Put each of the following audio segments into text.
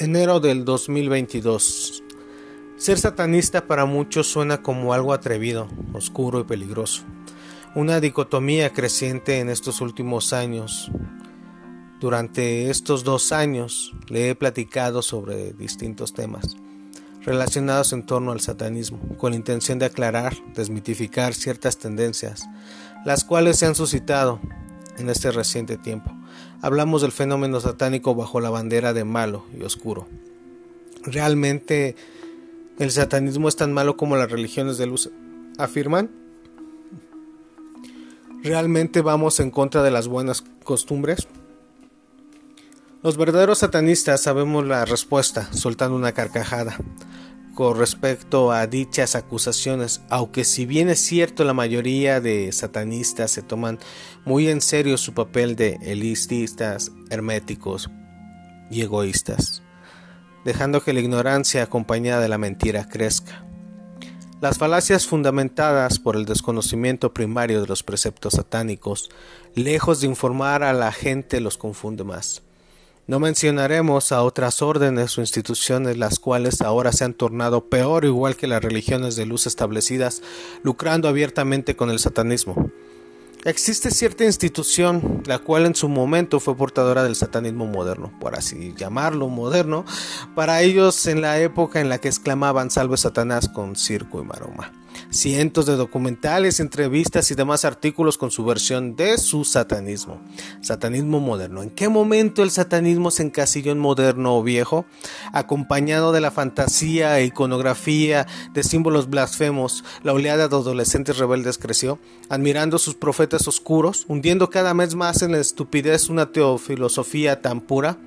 Enero del 2022. Ser satanista para muchos suena como algo atrevido, oscuro y peligroso. Una dicotomía creciente en estos últimos años. Durante estos dos años le he platicado sobre distintos temas relacionados en torno al satanismo, con la intención de aclarar, desmitificar ciertas tendencias, las cuales se han suscitado en este reciente tiempo hablamos del fenómeno satánico bajo la bandera de malo y oscuro. ¿Realmente el satanismo es tan malo como las religiones de luz afirman? ¿Realmente vamos en contra de las buenas costumbres? Los verdaderos satanistas sabemos la respuesta, soltando una carcajada respecto a dichas acusaciones, aunque si bien es cierto la mayoría de satanistas se toman muy en serio su papel de elitistas, herméticos y egoístas, dejando que la ignorancia acompañada de la mentira crezca. Las falacias fundamentadas por el desconocimiento primario de los preceptos satánicos, lejos de informar a la gente, los confunde más. No mencionaremos a otras órdenes o instituciones las cuales ahora se han tornado peor igual que las religiones de luz establecidas, lucrando abiertamente con el satanismo. Existe cierta institución, la cual en su momento fue portadora del satanismo moderno, por así llamarlo moderno, para ellos en la época en la que exclamaban salve Satanás con circo y maroma cientos de documentales, entrevistas y demás artículos con su versión de su satanismo. Satanismo moderno. ¿En qué momento el satanismo se encasilló en moderno o viejo? Acompañado de la fantasía e iconografía de símbolos blasfemos, la oleada de adolescentes rebeldes creció, admirando sus profetas oscuros, hundiendo cada vez más en la estupidez una teofilosofía tan pura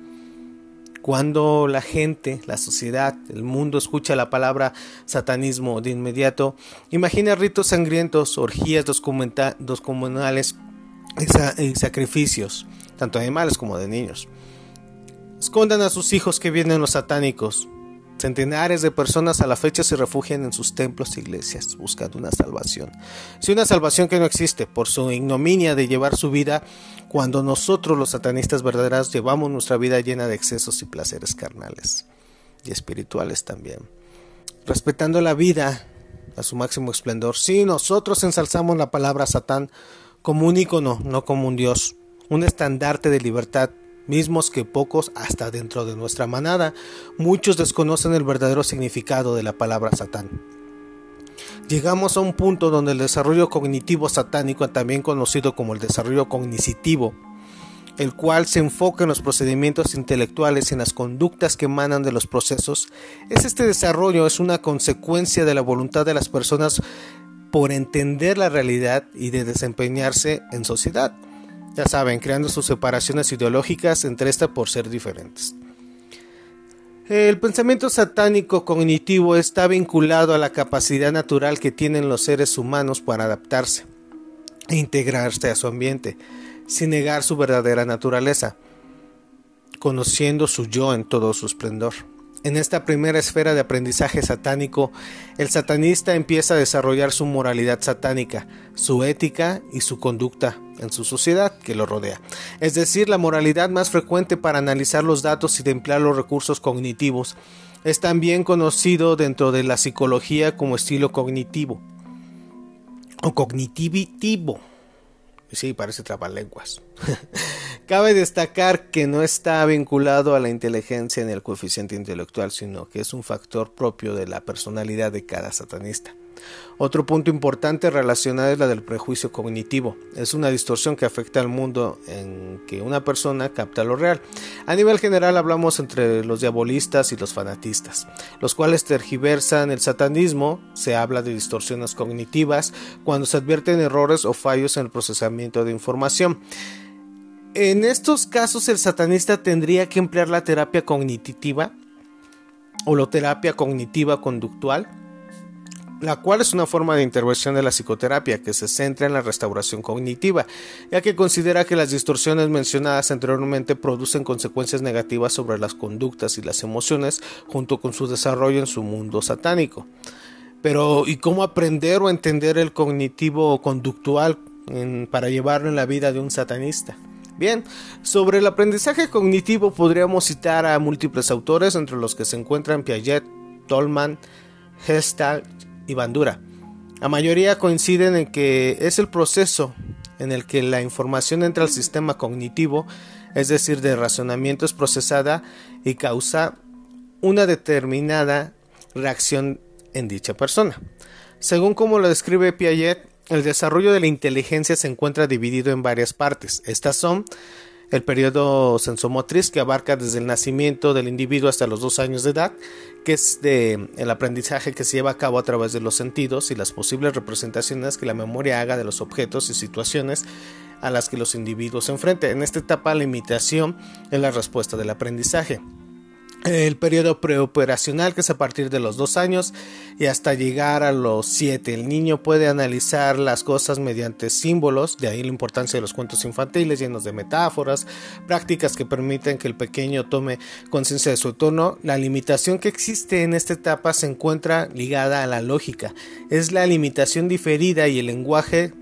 cuando la gente, la sociedad, el mundo escucha la palabra satanismo de inmediato, imagina ritos sangrientos, orgías descomunales y sacrificios, tanto de animales como de niños. Escondan a sus hijos que vienen los satánicos, Centenares de personas a la fecha se refugian en sus templos e iglesias buscando una salvación. Si una salvación que no existe por su ignominia de llevar su vida cuando nosotros los satanistas verdaderos llevamos nuestra vida llena de excesos y placeres carnales y espirituales también. Respetando la vida a su máximo esplendor. Si nosotros ensalzamos la palabra Satán como un ícono, no como un Dios, un estandarte de libertad mismos que pocos, hasta dentro de nuestra manada, muchos desconocen el verdadero significado de la palabra Satán. Llegamos a un punto donde el desarrollo cognitivo satánico, también conocido como el desarrollo cognitivo, el cual se enfoca en los procedimientos intelectuales y en las conductas que emanan de los procesos, es este desarrollo es una consecuencia de la voluntad de las personas por entender la realidad y de desempeñarse en sociedad ya saben, creando sus separaciones ideológicas entre estas por ser diferentes. El pensamiento satánico cognitivo está vinculado a la capacidad natural que tienen los seres humanos para adaptarse e integrarse a su ambiente, sin negar su verdadera naturaleza, conociendo su yo en todo su esplendor. En esta primera esfera de aprendizaje satánico, el satanista empieza a desarrollar su moralidad satánica, su ética y su conducta en su sociedad que lo rodea. Es decir, la moralidad más frecuente para analizar los datos y de emplear los recursos cognitivos es también conocido dentro de la psicología como estilo cognitivo o cognitivo. Sí, parece trabalenguas. Cabe destacar que no está vinculado a la inteligencia ni al coeficiente intelectual, sino que es un factor propio de la personalidad de cada satanista. Otro punto importante relacionado es la del prejuicio cognitivo. Es una distorsión que afecta al mundo en que una persona capta lo real. A nivel general hablamos entre los diabolistas y los fanatistas, los cuales tergiversan el satanismo. Se habla de distorsiones cognitivas cuando se advierten errores o fallos en el procesamiento de información. En estos casos el satanista tendría que emplear la terapia cognitiva o la terapia cognitiva conductual la cual es una forma de intervención de la psicoterapia que se centra en la restauración cognitiva, ya que considera que las distorsiones mencionadas anteriormente producen consecuencias negativas sobre las conductas y las emociones junto con su desarrollo en su mundo satánico. Pero, ¿y cómo aprender o entender el cognitivo conductual para llevarlo en la vida de un satanista? Bien, sobre el aprendizaje cognitivo podríamos citar a múltiples autores, entre los que se encuentran Piaget, Tolman, Gestalt Bandura. La mayoría coinciden en que es el proceso en el que la información entra al sistema cognitivo, es decir, de razonamiento es procesada y causa una determinada reacción en dicha persona. Según como lo describe Piaget, el desarrollo de la inteligencia se encuentra dividido en varias partes. Estas son el periodo sensomotriz que abarca desde el nacimiento del individuo hasta los dos años de edad, que es el aprendizaje que se lleva a cabo a través de los sentidos y las posibles representaciones que la memoria haga de los objetos y situaciones a las que los individuos se enfrentan. En esta etapa la imitación es la respuesta del aprendizaje el periodo preoperacional que es a partir de los dos años y hasta llegar a los siete. El niño puede analizar las cosas mediante símbolos, de ahí la importancia de los cuentos infantiles llenos de metáforas, prácticas que permiten que el pequeño tome conciencia de su entorno. La limitación que existe en esta etapa se encuentra ligada a la lógica. Es la limitación diferida y el lenguaje,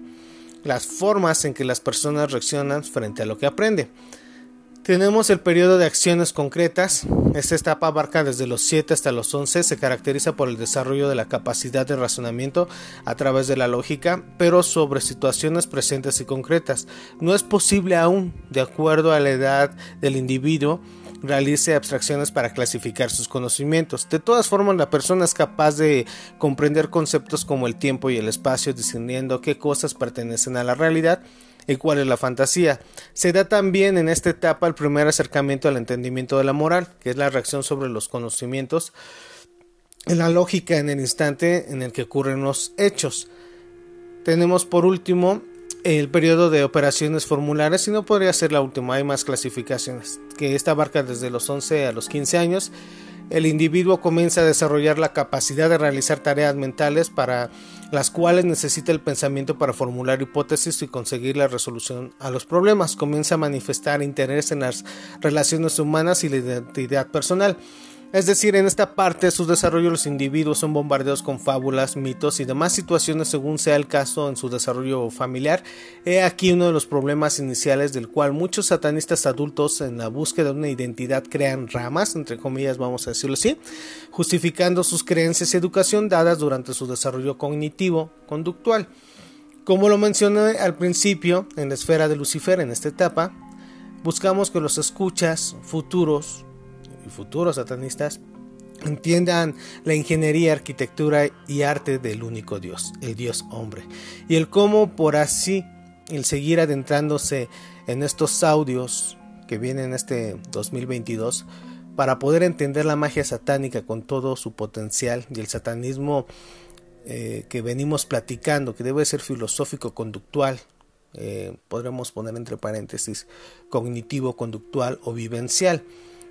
las formas en que las personas reaccionan frente a lo que aprende. Tenemos el periodo de acciones concretas. Esta etapa abarca desde los 7 hasta los 11. Se caracteriza por el desarrollo de la capacidad de razonamiento a través de la lógica, pero sobre situaciones presentes y concretas. No es posible aún, de acuerdo a la edad del individuo, realice abstracciones para clasificar sus conocimientos. De todas formas, la persona es capaz de comprender conceptos como el tiempo y el espacio, discerniendo qué cosas pertenecen a la realidad y cuál es la fantasía. Se da también en esta etapa el primer acercamiento al entendimiento de la moral, que es la reacción sobre los conocimientos, en la lógica en el instante en el que ocurren los hechos. Tenemos por último el periodo de operaciones formulares y no podría ser la última, hay más clasificaciones, que esta abarca desde los 11 a los 15 años. El individuo comienza a desarrollar la capacidad de realizar tareas mentales para las cuales necesita el pensamiento para formular hipótesis y conseguir la resolución a los problemas. Comienza a manifestar interés en las relaciones humanas y la identidad personal. Es decir, en esta parte de su desarrollo los individuos son bombardeados con fábulas, mitos y demás situaciones según sea el caso en su desarrollo familiar. He aquí uno de los problemas iniciales del cual muchos satanistas adultos en la búsqueda de una identidad crean ramas, entre comillas vamos a decirlo así, justificando sus creencias y educación dadas durante su desarrollo cognitivo conductual. Como lo mencioné al principio, en la esfera de Lucifer en esta etapa, buscamos que los escuchas futuros futuros satanistas entiendan la ingeniería, arquitectura y arte del único Dios, el Dios hombre, y el cómo por así el seguir adentrándose en estos audios que vienen en este 2022 para poder entender la magia satánica con todo su potencial y el satanismo eh, que venimos platicando, que debe ser filosófico conductual, eh, podremos poner entre paréntesis cognitivo conductual o vivencial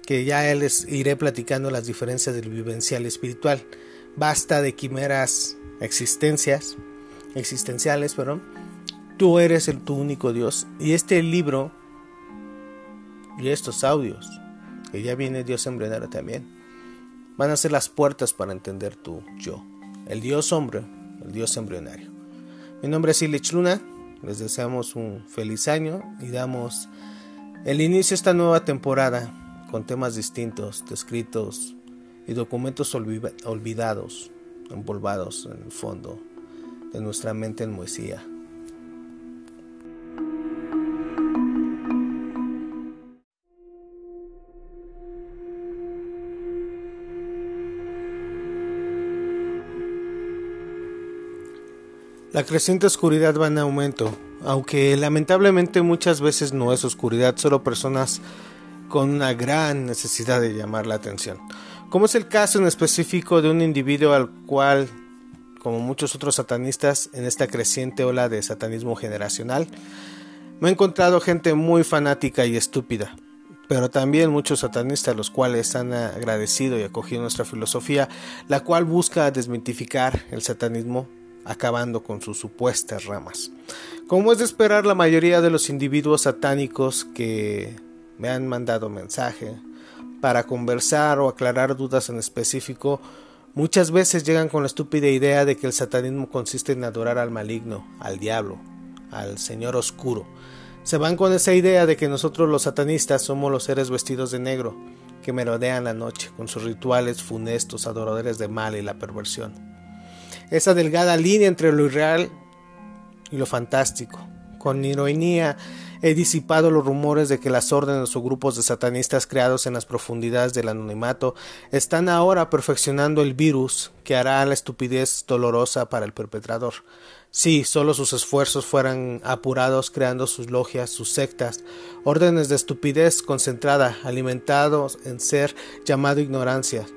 que ya les iré platicando las diferencias del vivencial espiritual. Basta de quimeras existencias, existenciales, perdón. Tú eres el tu único Dios. Y este libro y estos audios, que ya viene Dios embrionero también, van a ser las puertas para entender tu yo, el Dios hombre, el Dios embrionario. Mi nombre es Ilich Luna, les deseamos un feliz año y damos el inicio a esta nueva temporada con temas distintos, descritos y documentos olvidados, envolvados en el fondo de nuestra mente en poesía. La creciente oscuridad va en aumento, aunque lamentablemente muchas veces no es oscuridad, solo personas con una gran necesidad de llamar la atención, como es el caso en específico de un individuo al cual, como muchos otros satanistas en esta creciente ola de satanismo generacional, me he encontrado gente muy fanática y estúpida, pero también muchos satanistas los cuales han agradecido y acogido nuestra filosofía, la cual busca desmitificar el satanismo acabando con sus supuestas ramas. Como es de esperar, la mayoría de los individuos satánicos que me han mandado mensaje para conversar o aclarar dudas en específico, muchas veces llegan con la estúpida idea de que el satanismo consiste en adorar al maligno, al diablo, al señor oscuro. Se van con esa idea de que nosotros los satanistas somos los seres vestidos de negro, que merodean la noche con sus rituales funestos, adoradores de mal y la perversión. Esa delgada línea entre lo irreal y lo fantástico. Con ironía he disipado los rumores de que las órdenes o grupos de satanistas creados en las profundidades del anonimato están ahora perfeccionando el virus que hará la estupidez dolorosa para el perpetrador. Si solo sus esfuerzos fueran apurados creando sus logias, sus sectas, órdenes de estupidez concentrada, alimentados en ser llamado ignorancia.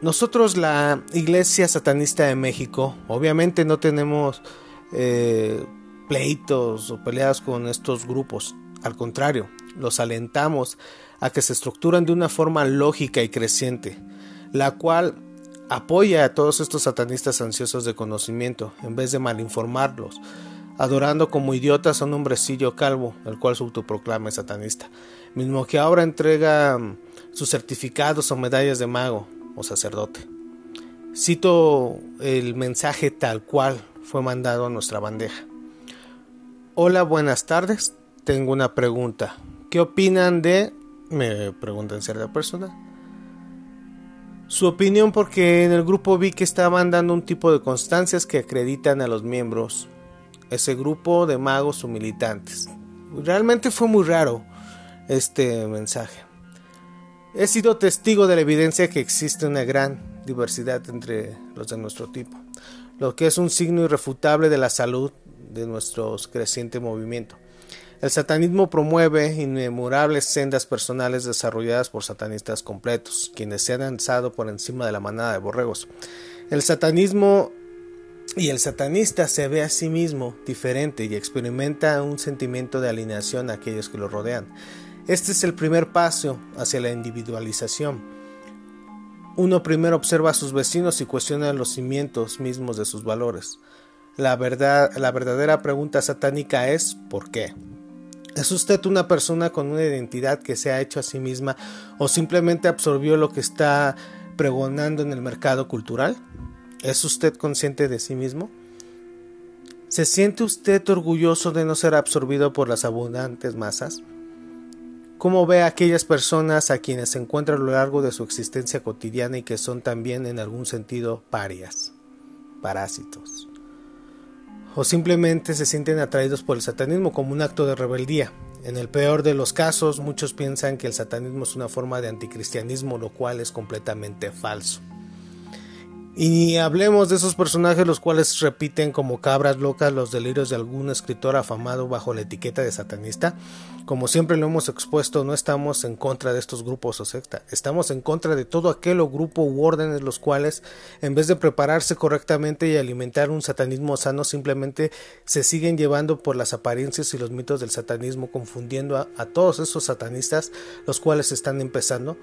Nosotros, la Iglesia Satanista de México, obviamente no tenemos eh, pleitos o peleas con estos grupos. Al contrario, los alentamos a que se estructuren de una forma lógica y creciente, la cual apoya a todos estos satanistas ansiosos de conocimiento, en vez de malinformarlos, adorando como idiotas a un hombrecillo calvo, el cual se autoproclama satanista, mismo que ahora entrega mm, sus certificados o medallas de mago o sacerdote. Cito el mensaje tal cual fue mandado a nuestra bandeja. Hola, buenas tardes. Tengo una pregunta. ¿Qué opinan de... me preguntan cierta persona su opinión porque en el grupo vi que estaban dando un tipo de constancias que acreditan a los miembros, ese grupo de magos o militantes. Realmente fue muy raro este mensaje. He sido testigo de la evidencia que existe una gran diversidad entre los de nuestro tipo, lo que es un signo irrefutable de la salud de nuestro creciente movimiento. El satanismo promueve inmemorables sendas personales desarrolladas por satanistas completos, quienes se han alzado por encima de la manada de borregos. El satanismo y el satanista se ve a sí mismo diferente y experimenta un sentimiento de alineación a aquellos que lo rodean. Este es el primer paso hacia la individualización. Uno primero observa a sus vecinos y cuestiona los cimientos mismos de sus valores. La, verdad, la verdadera pregunta satánica es ¿por qué? ¿Es usted una persona con una identidad que se ha hecho a sí misma o simplemente absorbió lo que está pregonando en el mercado cultural? ¿Es usted consciente de sí mismo? ¿Se siente usted orgulloso de no ser absorbido por las abundantes masas? ¿Cómo ve a aquellas personas a quienes se encuentra a lo largo de su existencia cotidiana y que son también en algún sentido parias, parásitos? O simplemente se sienten atraídos por el satanismo como un acto de rebeldía. En el peor de los casos, muchos piensan que el satanismo es una forma de anticristianismo, lo cual es completamente falso. Y hablemos de esos personajes los cuales repiten como cabras locas los delirios de algún escritor afamado bajo la etiqueta de satanista. Como siempre lo hemos expuesto, no estamos en contra de estos grupos o secta, estamos en contra de todo aquel grupo u órdenes los cuales, en vez de prepararse correctamente y alimentar un satanismo sano, simplemente se siguen llevando por las apariencias y los mitos del satanismo, confundiendo a, a todos esos satanistas los cuales están empezando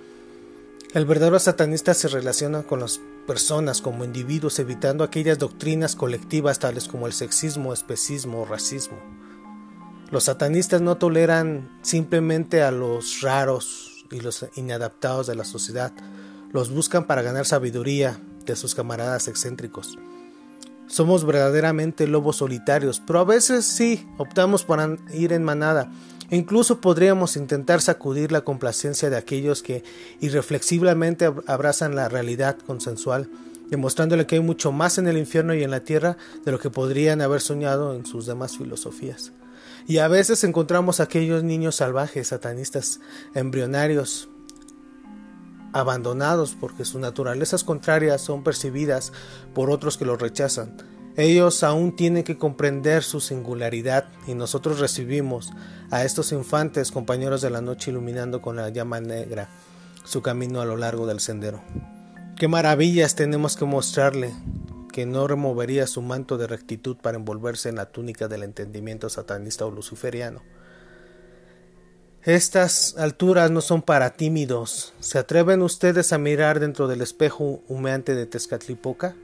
el verdadero satanista se relaciona con las personas como individuos evitando aquellas doctrinas colectivas tales como el sexismo, especismo o racismo. Los satanistas no toleran simplemente a los raros y los inadaptados de la sociedad, los buscan para ganar sabiduría de sus camaradas excéntricos. Somos verdaderamente lobos solitarios, pero a veces sí optamos por ir en manada e incluso podríamos intentar sacudir la complacencia de aquellos que irreflexiblemente abrazan la realidad consensual, demostrándole que hay mucho más en el infierno y en la tierra de lo que podrían haber soñado en sus demás filosofías. Y a veces encontramos aquellos niños salvajes, satanistas, embrionarios, abandonados porque sus naturalezas contrarias son percibidas por otros que los rechazan ellos aún tienen que comprender su singularidad y nosotros recibimos a estos infantes compañeros de la noche iluminando con la llama negra su camino a lo largo del sendero. Qué maravillas tenemos que mostrarle que no removería su manto de rectitud para envolverse en la túnica del entendimiento satanista o luciferiano. Estas alturas no son para tímidos. ¿Se atreven ustedes a mirar dentro del espejo humeante de Tezcatlipoca?